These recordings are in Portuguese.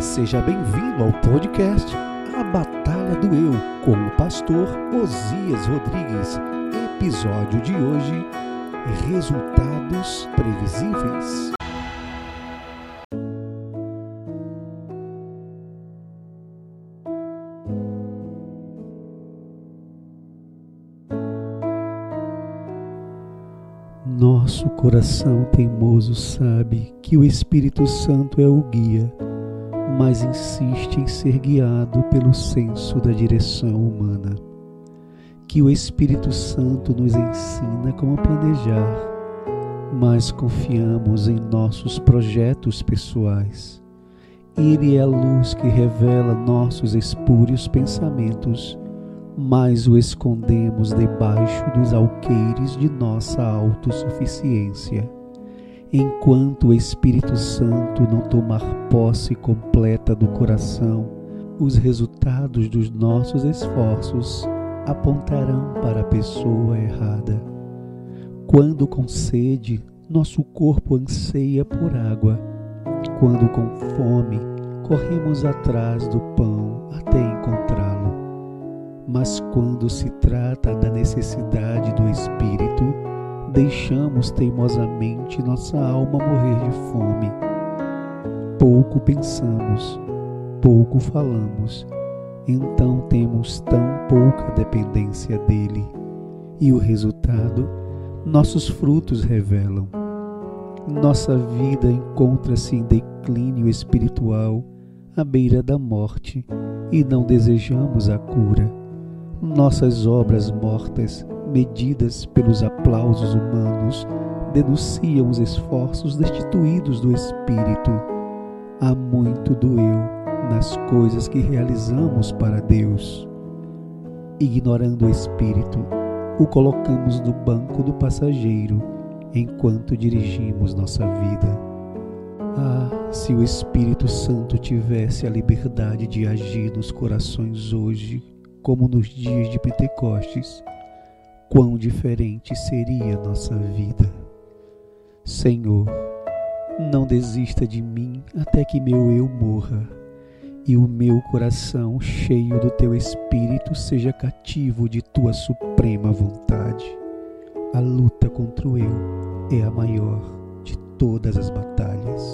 Seja bem-vindo ao podcast A Batalha do Eu, com o pastor Osias Rodrigues. Episódio de hoje: Resultados Previsíveis. Nosso coração teimoso sabe que o Espírito Santo é o guia, mas insiste em ser guiado pelo senso da direção humana. Que o Espírito Santo nos ensina como planejar, mas confiamos em nossos projetos pessoais. Ele é a luz que revela nossos espúrios pensamentos mas o escondemos debaixo dos alqueires de nossa autossuficiência. Enquanto o Espírito Santo não tomar posse completa do coração, os resultados dos nossos esforços apontarão para a pessoa errada. Quando com sede, nosso corpo anseia por água. Quando com fome, corremos atrás do pão. Mas quando se trata da necessidade do Espírito, deixamos teimosamente nossa alma morrer de fome. Pouco pensamos, pouco falamos, então temos tão pouca dependência dele. E o resultado, nossos frutos revelam. Nossa vida encontra-se em declínio espiritual, à beira da morte, e não desejamos a cura nossas obras mortas, medidas pelos aplausos humanos, denunciam os esforços destituídos do espírito. Há muito do eu nas coisas que realizamos para Deus. Ignorando o espírito, o colocamos no banco do passageiro enquanto dirigimos nossa vida. Ah, se o Espírito Santo tivesse a liberdade de agir nos corações hoje, como nos dias de Pentecostes, quão diferente seria nossa vida. Senhor, não desista de mim até que meu eu morra e o meu coração, cheio do teu espírito, seja cativo de tua suprema vontade. A luta contra o eu é a maior de todas as batalhas.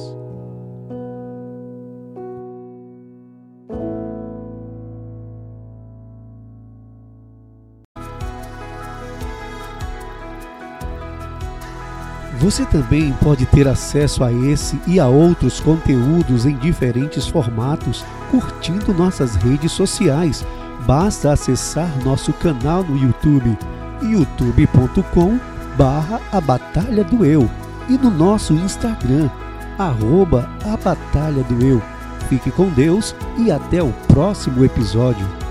Você também pode ter acesso a esse e a outros conteúdos em diferentes formatos curtindo nossas redes sociais. Basta acessar nosso canal no YouTube, youtube.com barra a Batalha do Eu e no nosso Instagram, arroba a Batalha do Eu. Fique com Deus e até o próximo episódio.